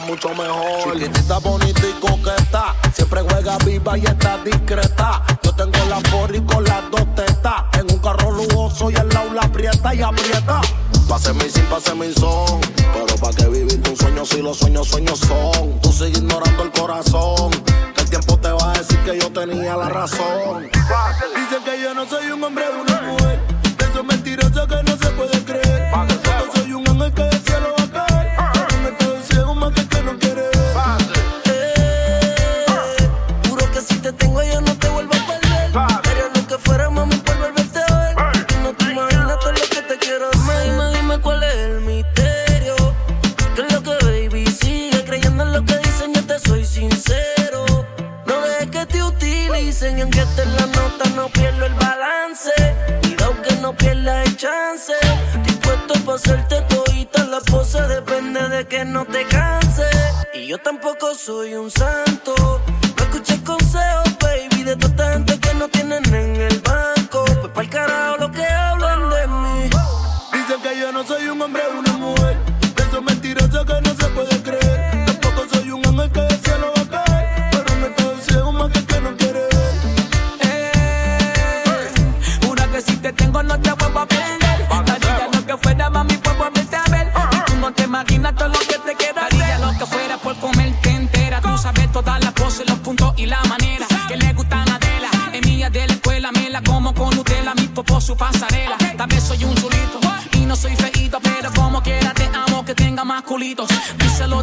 mucho mejor. Chiquitita no te canses. Y yo tampoco soy un santo. No escuches consejos, baby, de tanta gente que no tienen en el su pasarela. Tal soy un chulito y no soy feito, pero como quiera te amo que tenga más culitos. Díselo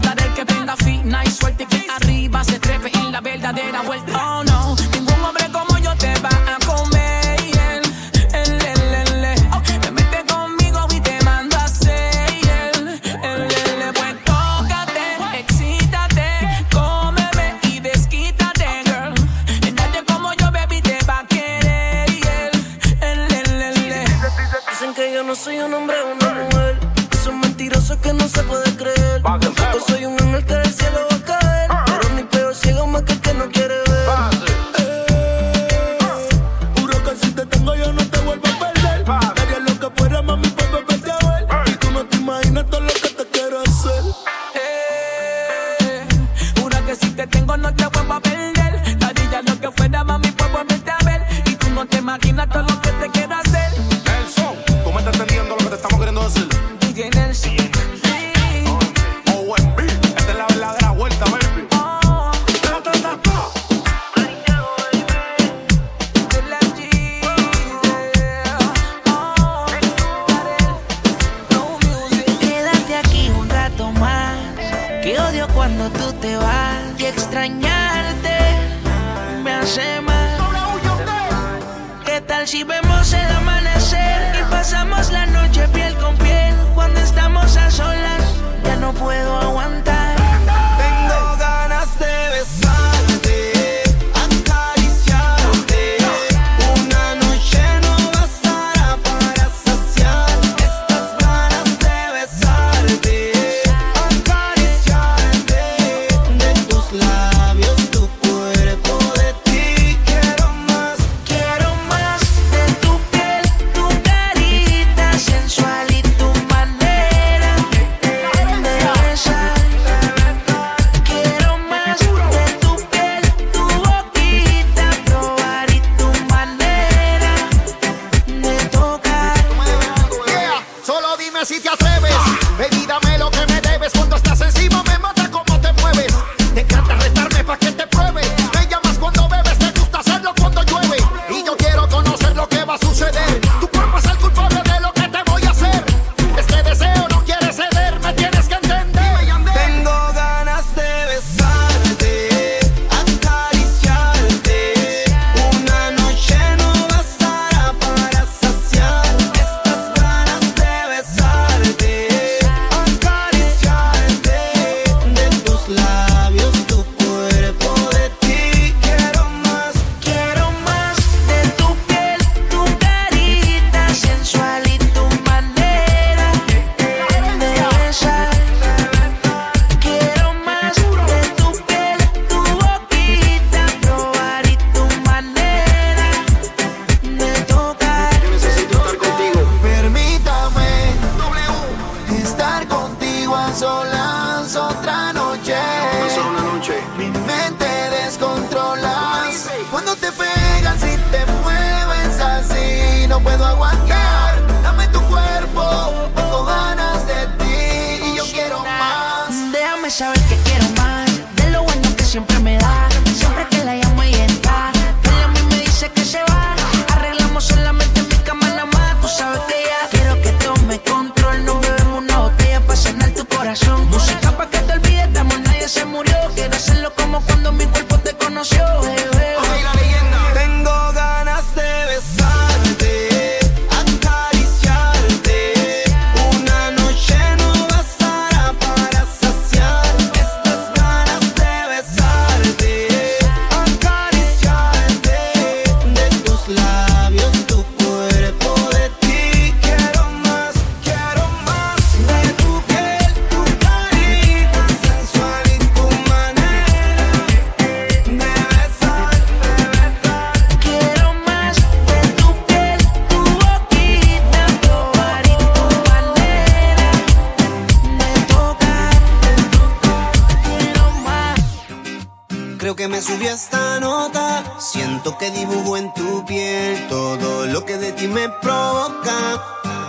Siento que dibujo en tu piel todo lo que de ti me provoca,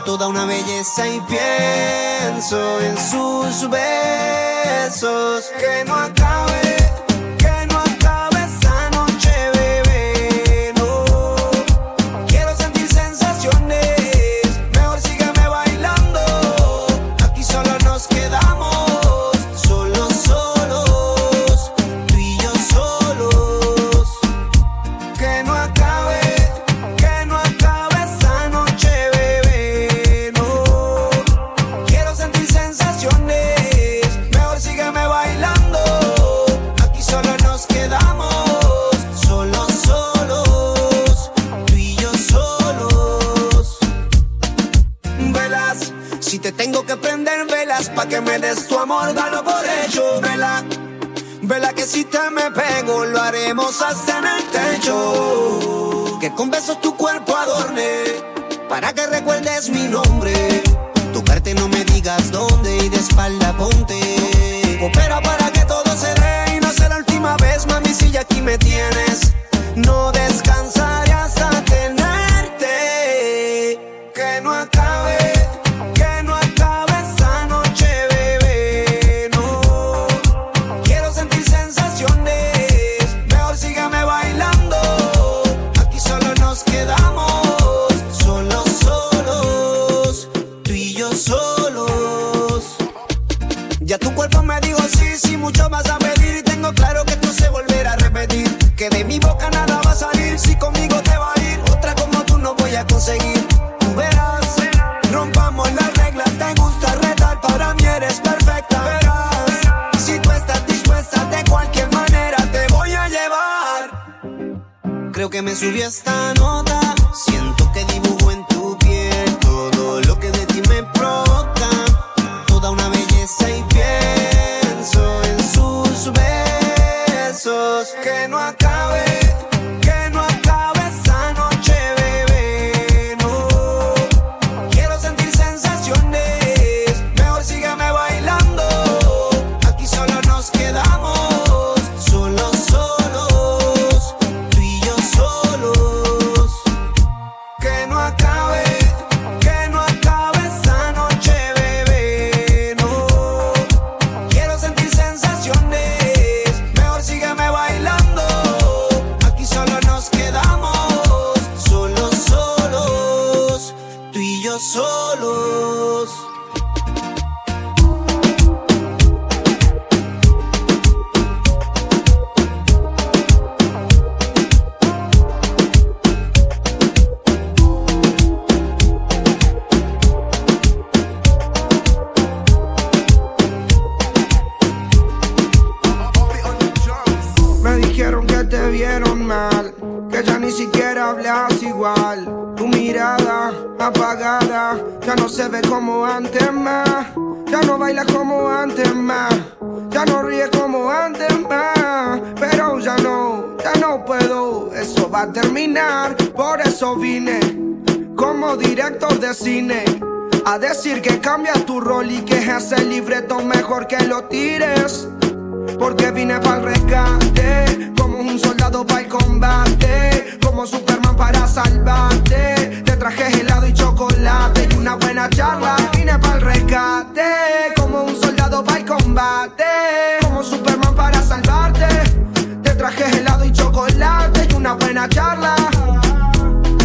toda una belleza y pienso en sus besos que no acaben. en el techo, que con besos tu cuerpo adorne, para que recuerdes mi nombre. de cine. A decir que cambia tu rol y que es el libreto mejor que lo tires. Porque vine para el rescate, como un soldado para el combate, como Superman para salvarte. Te traje helado y chocolate y una buena charla. Vine para rescate, como un soldado para el combate, como Superman para salvarte. Te traje helado y chocolate y una buena charla.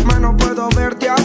Mano, puedo verte así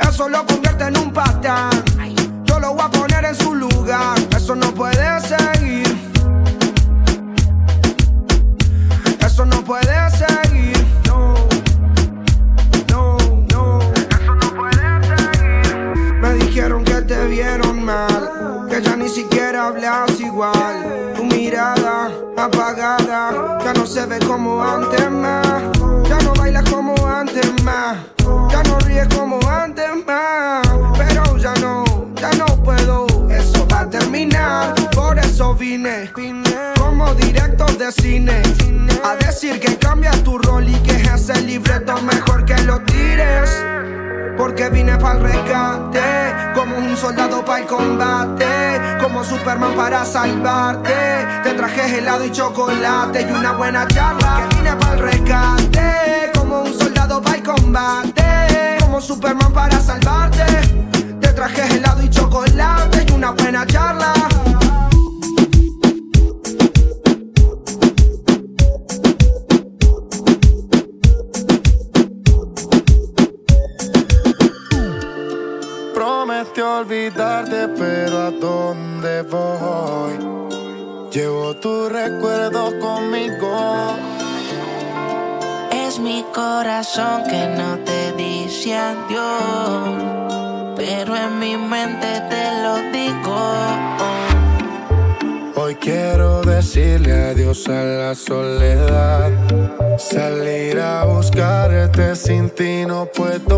Eso lo convierte en un patán. Yo lo voy a poner en su lugar. Eso no salvarte. Te traje helado y chocolate y una buena charla. Que vine para el rescate, como un soldado para el combate, como Superman para salvarte. Te traje helado y chocolate y una buena charla. Puedo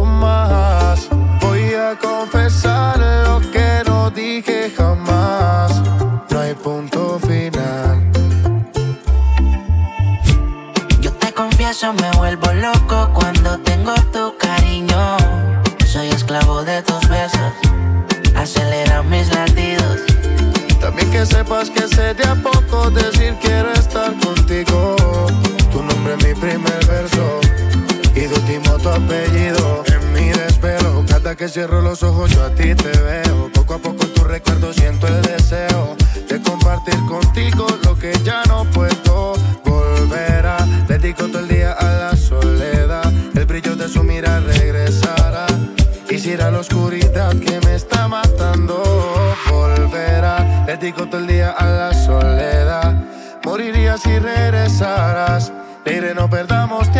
cierro los ojos yo a ti te veo. Poco a poco en tu recuerdo siento el deseo de compartir contigo lo que ya no puedo volver a. Dedico todo el día a la soledad, el brillo de su mirar regresará. Quisiera la oscuridad que me está matando volverá. Dedico todo el día a la soledad. Moriría si regresaras. Diré no perdamos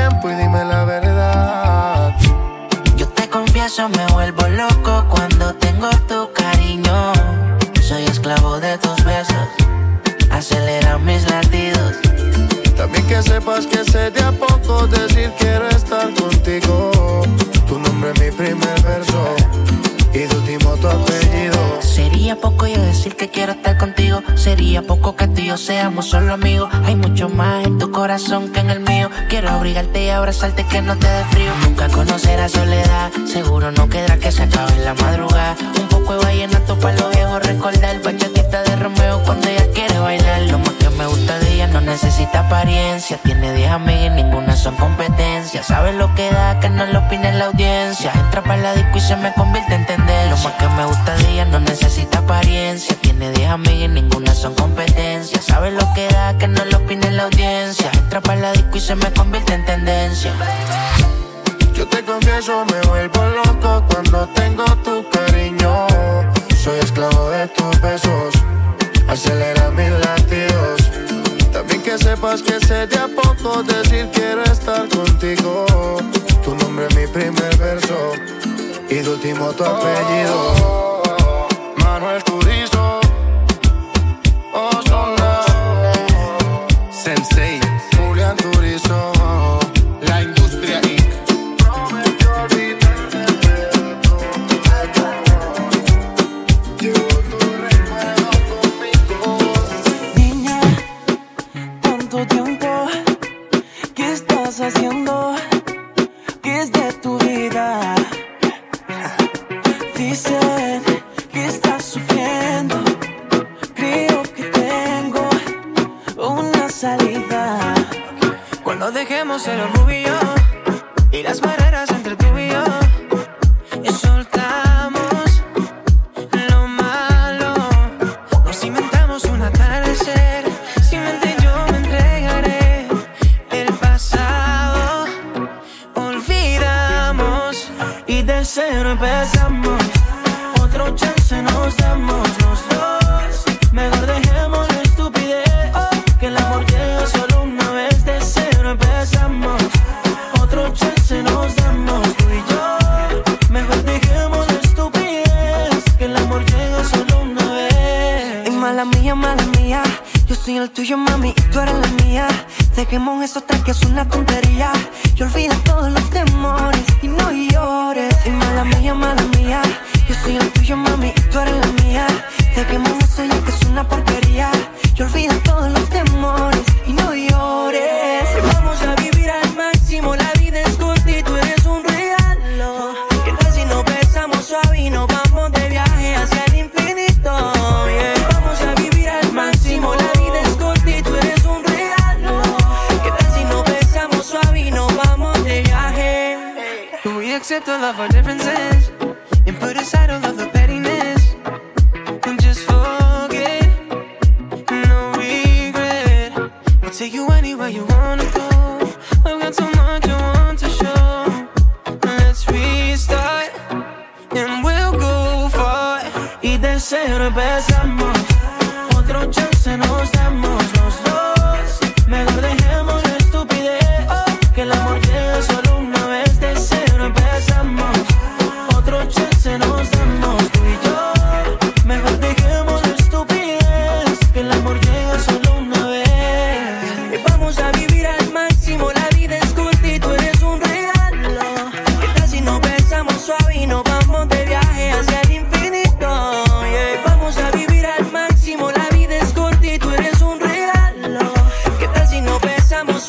abrazarte que no te dé frío. Nunca conocerás soledad. Seguro no quedará que se acabe en la madrugada. Un poco de vallenato para los viejos recordar. Bachatita de Romeo cuando ella quiere necesita apariencia. Tiene 10 amigas y ninguna son competencia. Sabe lo que da, que no lo opine la audiencia. Entra para la disco y se me convierte en tendencia. Lo más que me gusta de ella no necesita apariencia. Tiene 10 amigas y ninguna son competencia. Sabe lo que da, que no lo opine la audiencia. Entra para la disco y se me convierte en tendencia. Yo te confieso, me vuelvo loco cuando tengo tu cariño. Soy esclavo de tus besos, acelera mis latidos. Sepas que sé de a poco decir quiero estar contigo. Tu nombre es mi primer verso y de último tu apellido. Manuel Ozona, Sensei, Julián Turizo, Yo soy el tuyo, mami, y tú eres la mía. Dejemos eso hasta que es una tontería. Yo olvido todos los temores y no llores. Y mala mía, mala mía. Yo soy el tuyo, mami, y tú eres la mía. Dejemos eso ya que es una porquería. Yo olvido todos los temores y no llores.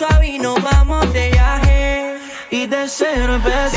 suave y nos vamos de viaje. Y de cero empezamos.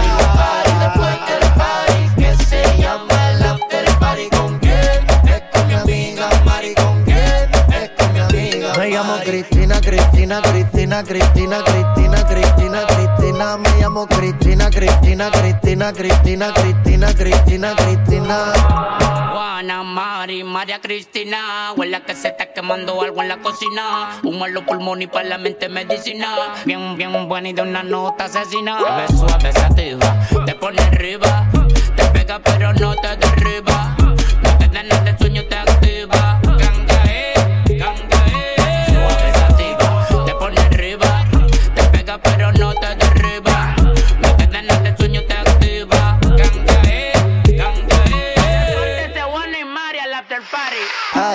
Cristina, Cristina, Cristina, Cristina, Cristina, Cristina, Cristina. Me llamo Cristina, Cristina, Cristina, Cristina, Cristina, Cristina, Cristina. Juana, Mari, María Cristina. Huele que se está quemando algo en la cocina. Humo en los pulmones y para la mente medicina. Bien, bien buena y de una nota asesina. Ves suave, sativa, te pone arriba. Te pega pero no te derriba. No te sueño,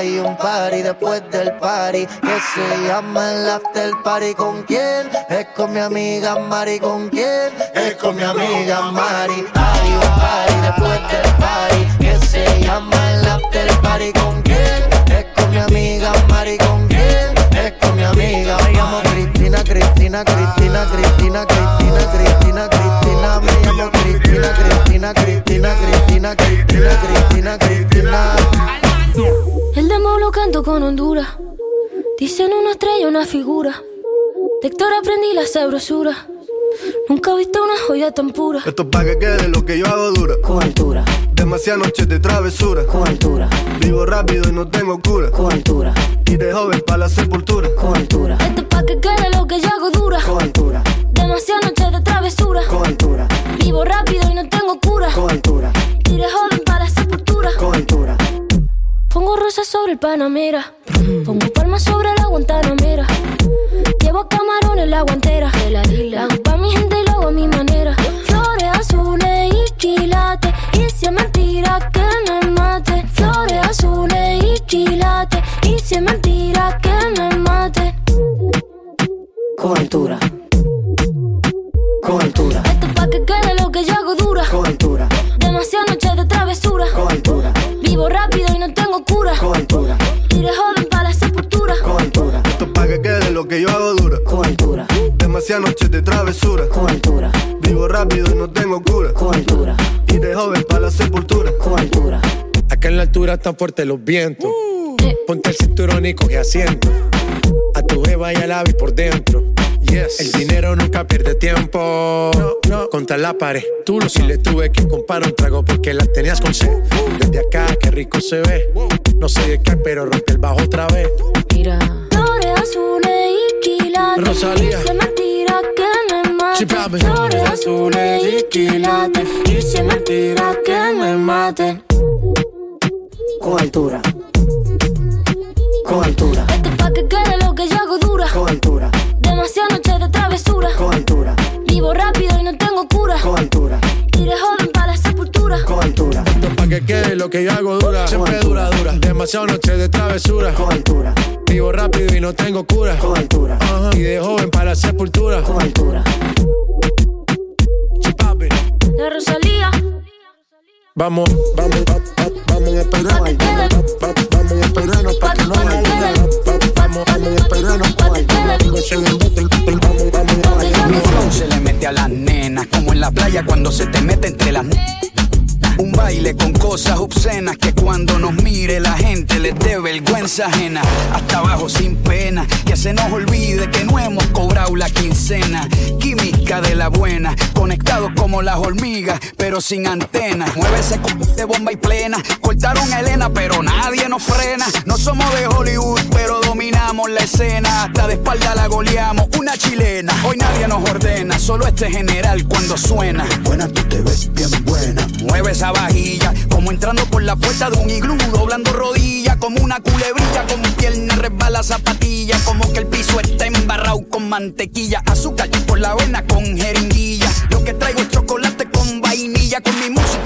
Hay un party después del party que se llama el after party. ¿Con quién? Es con mi amiga Mari. ¿Con quién? Es con mi amiga Mari. Hay un party después del party que se llama el after party. ¿Con quién? Es con mi amiga Mari. ¿Con quién? Es con mi amiga Me llamo Cristina, Cristina, Cristina, Cristina, Cristina, Cristina, Cristina. Me llamo Cristina, Cristina, Cristina, Cristina, Cristina, Cristina, Cristina. El demo lo canto con Honduras. Dicen una estrella, una figura. De Héctor aprendí la sabrosura. Nunca he visto una joya tan pura. Esto es pa' que quede lo que yo hago dura. Con altura, Demasiadas noches de travesura. con altura, Vivo rápido y no tengo cura. con altura, Y de joven para la sepultura. con altura, Esto es pa' que quede lo que yo hago dura. con altura, Demasiadas noches de travesura. con altura, Vivo rápido y no tengo cura. con altura, Iré joven Pongo rosas sobre el Panamera. Pongo palmas sobre la Guantanamera. Llevo camarón en la guantera. La hago pa' mi gente y lo hago a mi manera. Flores azules y quilates. Y si es mentira que me mate. Flores azules y quilates. Y si es mentira que me mate. Con altura, con altura, Esto Iré joven para la sepultura. con altura, Esto es pa' que quede lo que yo hago dura. con altura, Demasiadas noches de travesura. con altura, Vivo rápido y no tengo cura. con altura, Y de joven para la sepultura. con altura. Acá en la altura están fuertes los vientos. Ponte el cinturón y coge asiento. A tu jeva y al ave por dentro. Yes. El dinero nunca pierde tiempo. Contra la pared. Tú lo si le tuve que comprar un trago porque la tenías con sed. Desde acá, qué rico se ve. No sé de qué, pero rompe el bajo otra vez. Mira, Flores azules y quilates. Rosalía. Y si es mentira que me mate. Sí. Flores azules y quilates. Y si es mentira que me mate. con altura, con altura, Esto que lo que yo hago dura. Siempre dura, dura. Demasiado noche de travesura. Con altura. Vivo rápido y no tengo cura. Con altura. Uh -huh. Y de joven para sepultura. Con altura. La Rosalía. Vamos, vamos, vamos a esperarnos. Vamos a esperarnos para que no vaya. Vamos, vamos a esperarnos para que no se Vamos, vamos a Mi flow se le mete a las nenas, como en la playa cuando se te mete entre las nenas. Un baile con cosas obscenas que cuando nos mire la gente les dé vergüenza ajena. Hasta abajo sin pena, que se nos olvide que no hemos cobrado la quincena. Química de la buena, conectados como las hormigas, pero sin antena. Mueve ese de bomba y plena. Cortaron a Elena, pero nadie nos frena. No somos de Hollywood, pero dominamos la escena. Hasta de espalda la goleamos, una chilena. Hoy nadie nos ordena, solo este general cuando suena. Buena, tú te ves bien buena. Mueve como entrando por la puerta de un iglú, doblando rodillas. Como una culebrilla, con pierna resbala zapatilla. Como que el piso está embarrado con mantequilla. Azúcar por la avena con jeringuilla. Lo que traigo es chocolate con vainilla. Con mi música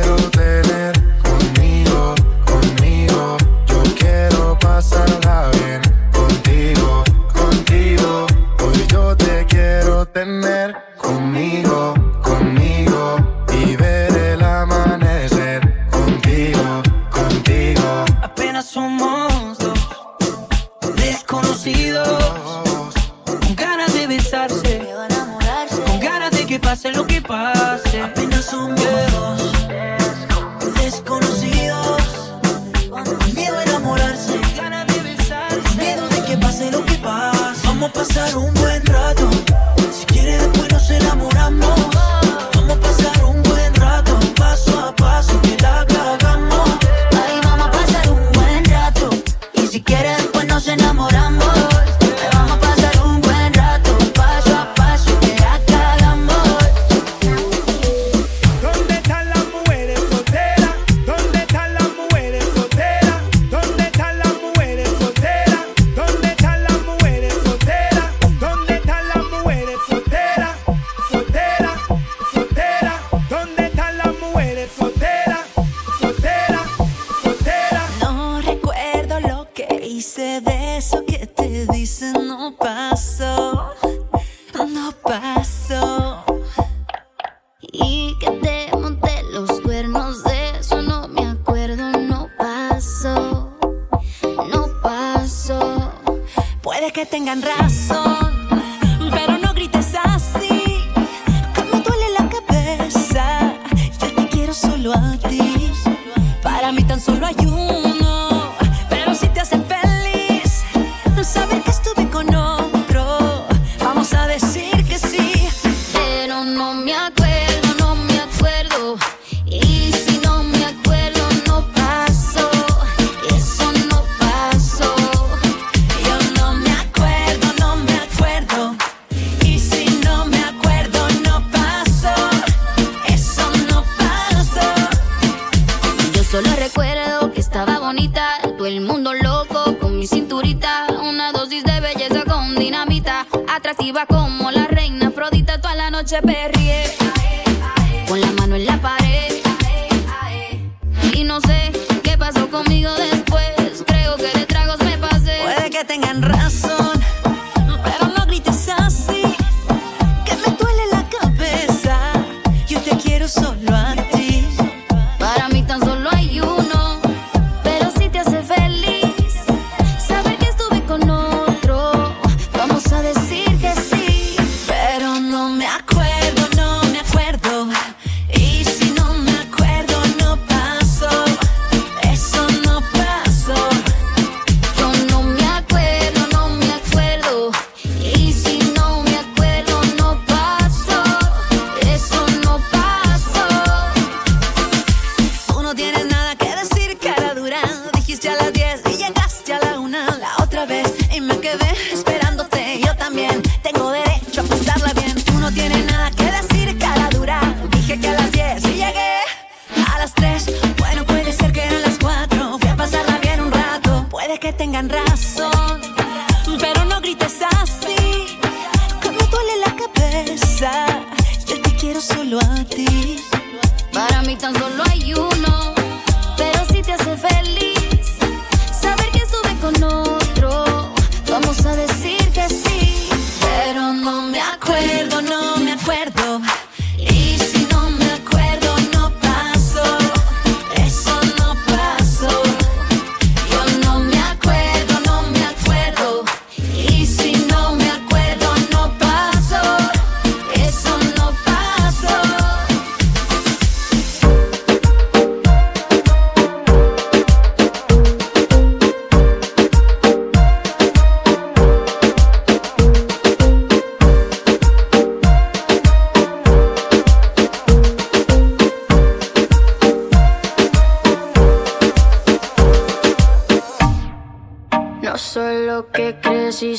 quiero tener conmigo, conmigo. Yo quiero pasarla bien contigo, contigo. Hoy yo te quiero tener conmigo, conmigo. Y ver el amanecer contigo, contigo. Apenas somos dos desconocidos con ganas de besarse, con ganas de que pase lo que pase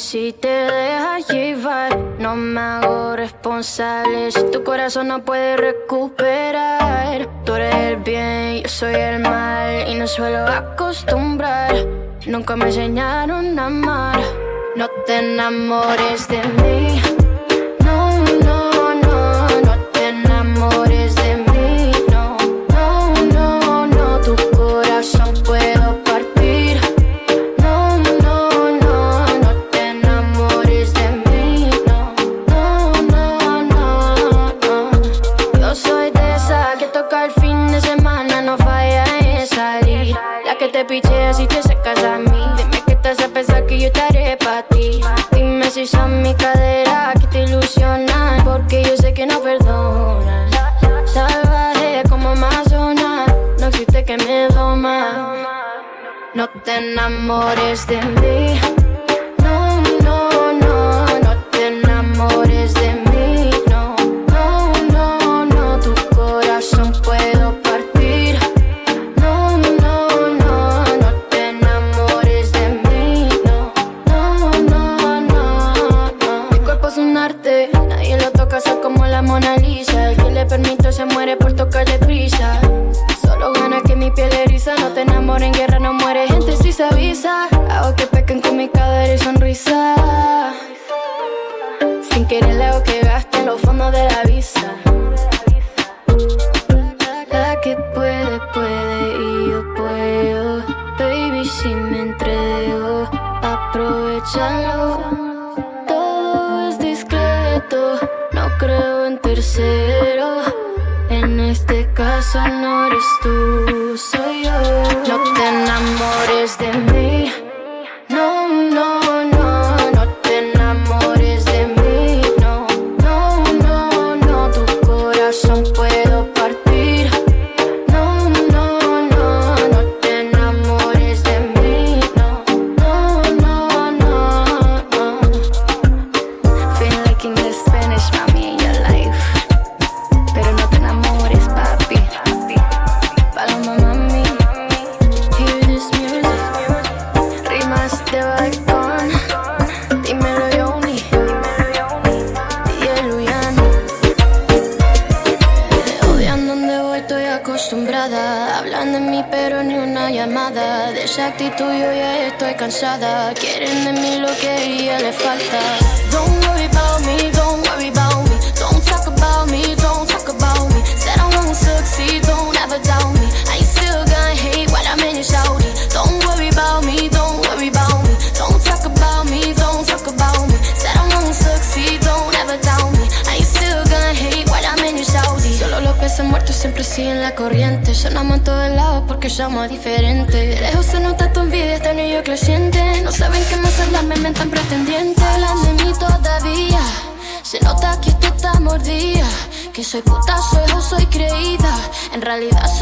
si te dejas llevar, no me hago responsable. Si tu corazón no puede recuperar, tú eres el bien, yo soy el mal. Y no suelo acostumbrar, nunca me enseñaron a amar. No te enamores de mí. enamores de mí. llama diferente. Dejo se nota tu envidia, este New York lo siente. No saben que me celan, me inventan pretendientes. Hablan de mí todavía. Se nota que tú estás mordida. Que soy puta, soy o soy creída. En realidad soy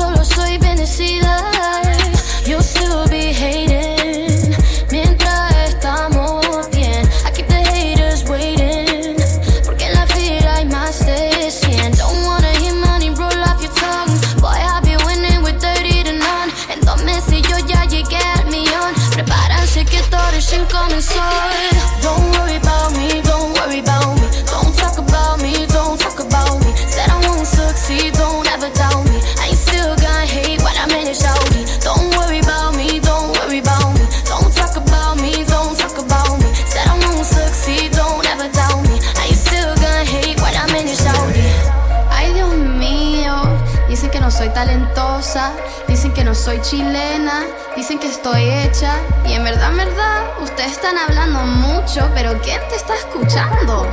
dicen que no soy chilena, dicen que estoy hecha. Y en verdad, en verdad, ustedes están hablando mucho, pero ¿quién te está escuchando?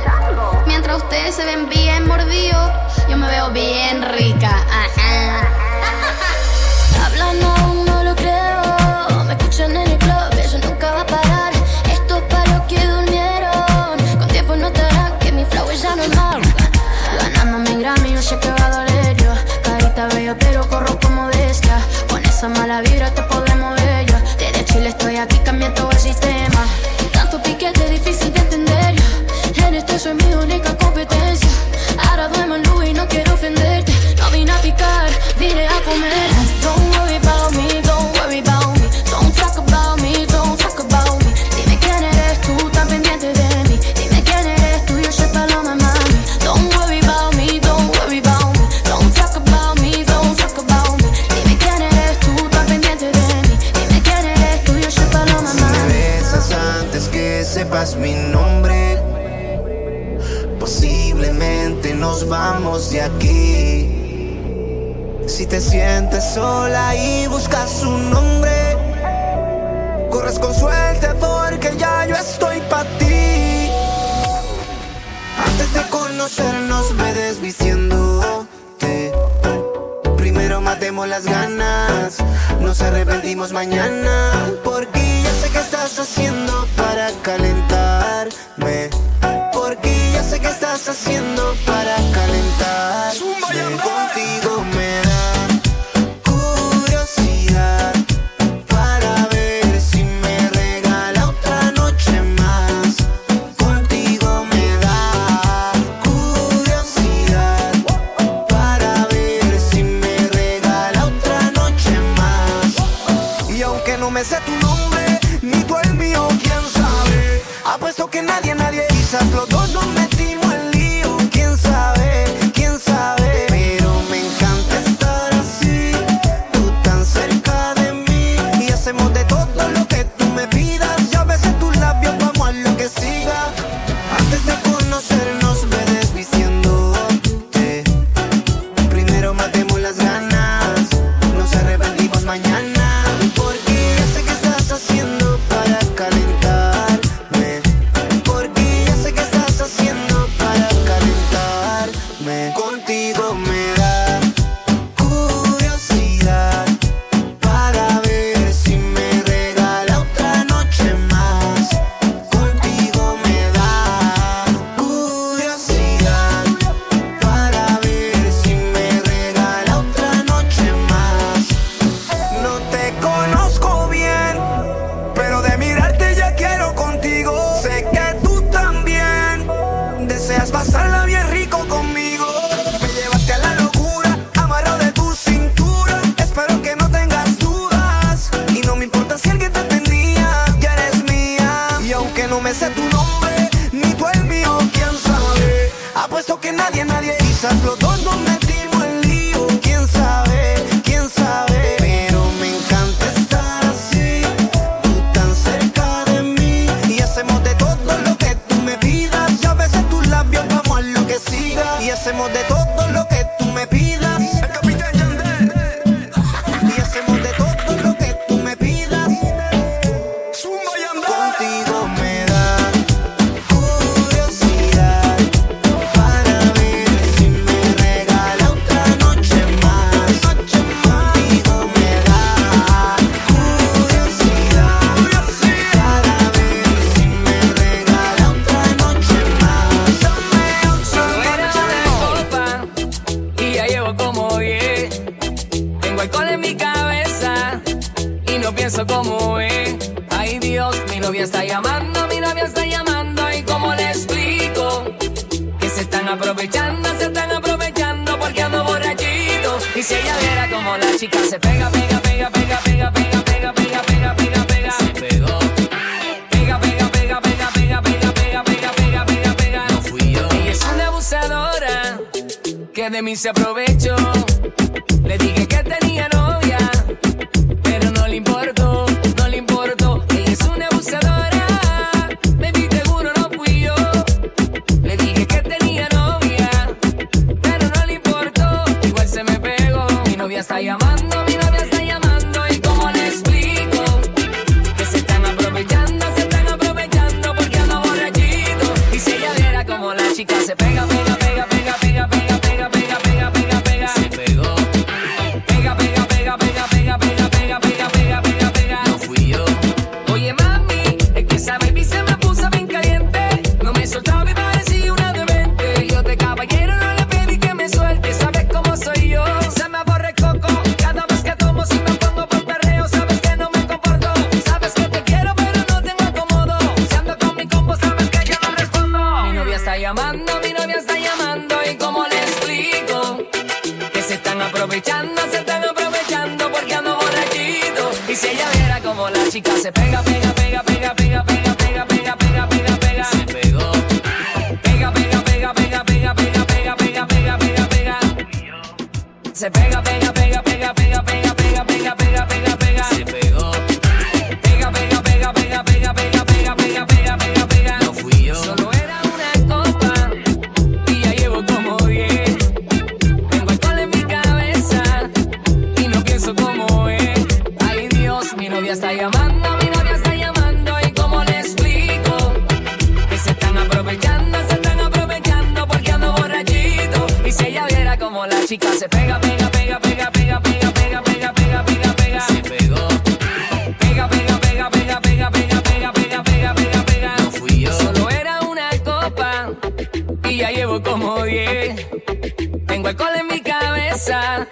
Mientras ustedes se ven bien mordidos, yo me veo bien rica. Ajá. te sientes sola y buscas un nombre. Corres con suerte porque ya yo estoy para ti. Antes de conocernos me desviciándote. Primero matemos las ganas, nos arrepentimos mañana. Porque ya sé que estás haciendo para calentarme. Porque ya sé que estás haciendo para calentarme contigo. como 10. Tengo alcohol en mi cabeza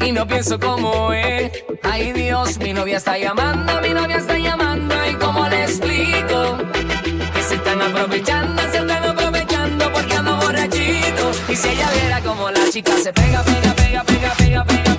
y no pienso como es. Ay Dios, mi novia está llamando, mi novia está llamando. ¿Y cómo le explico? Que se están aprovechando, se están aprovechando porque ando borrachito. Y si ella viera como la chica se pega, pega, pega, pega, pega, pega.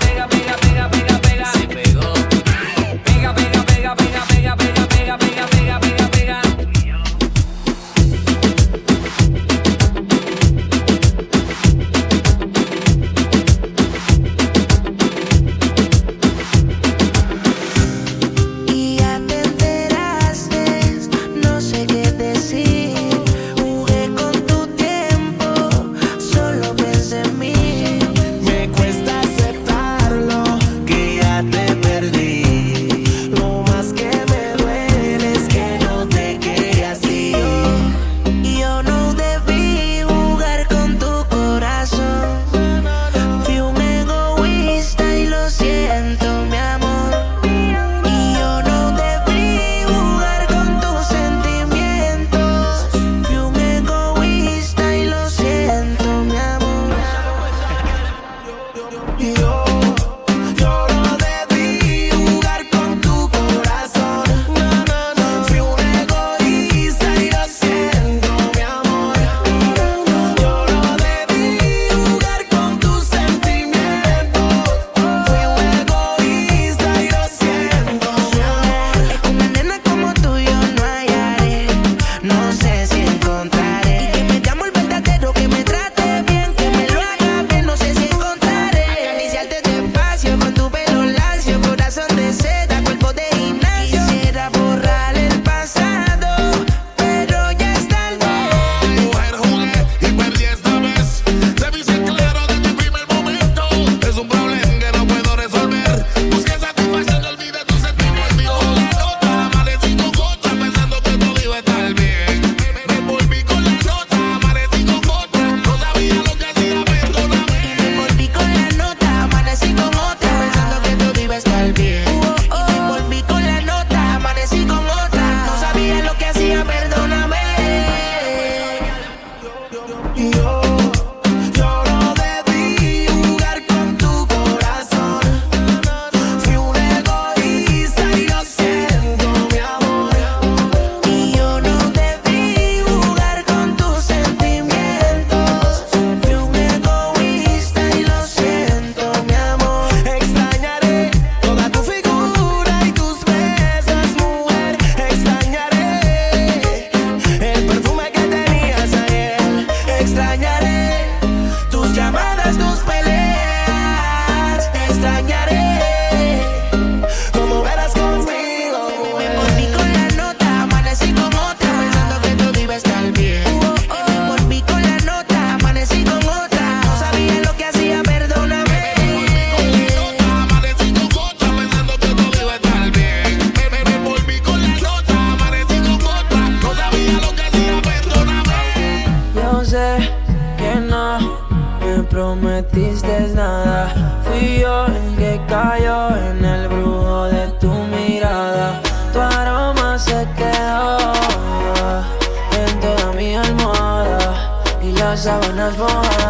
Las sábanas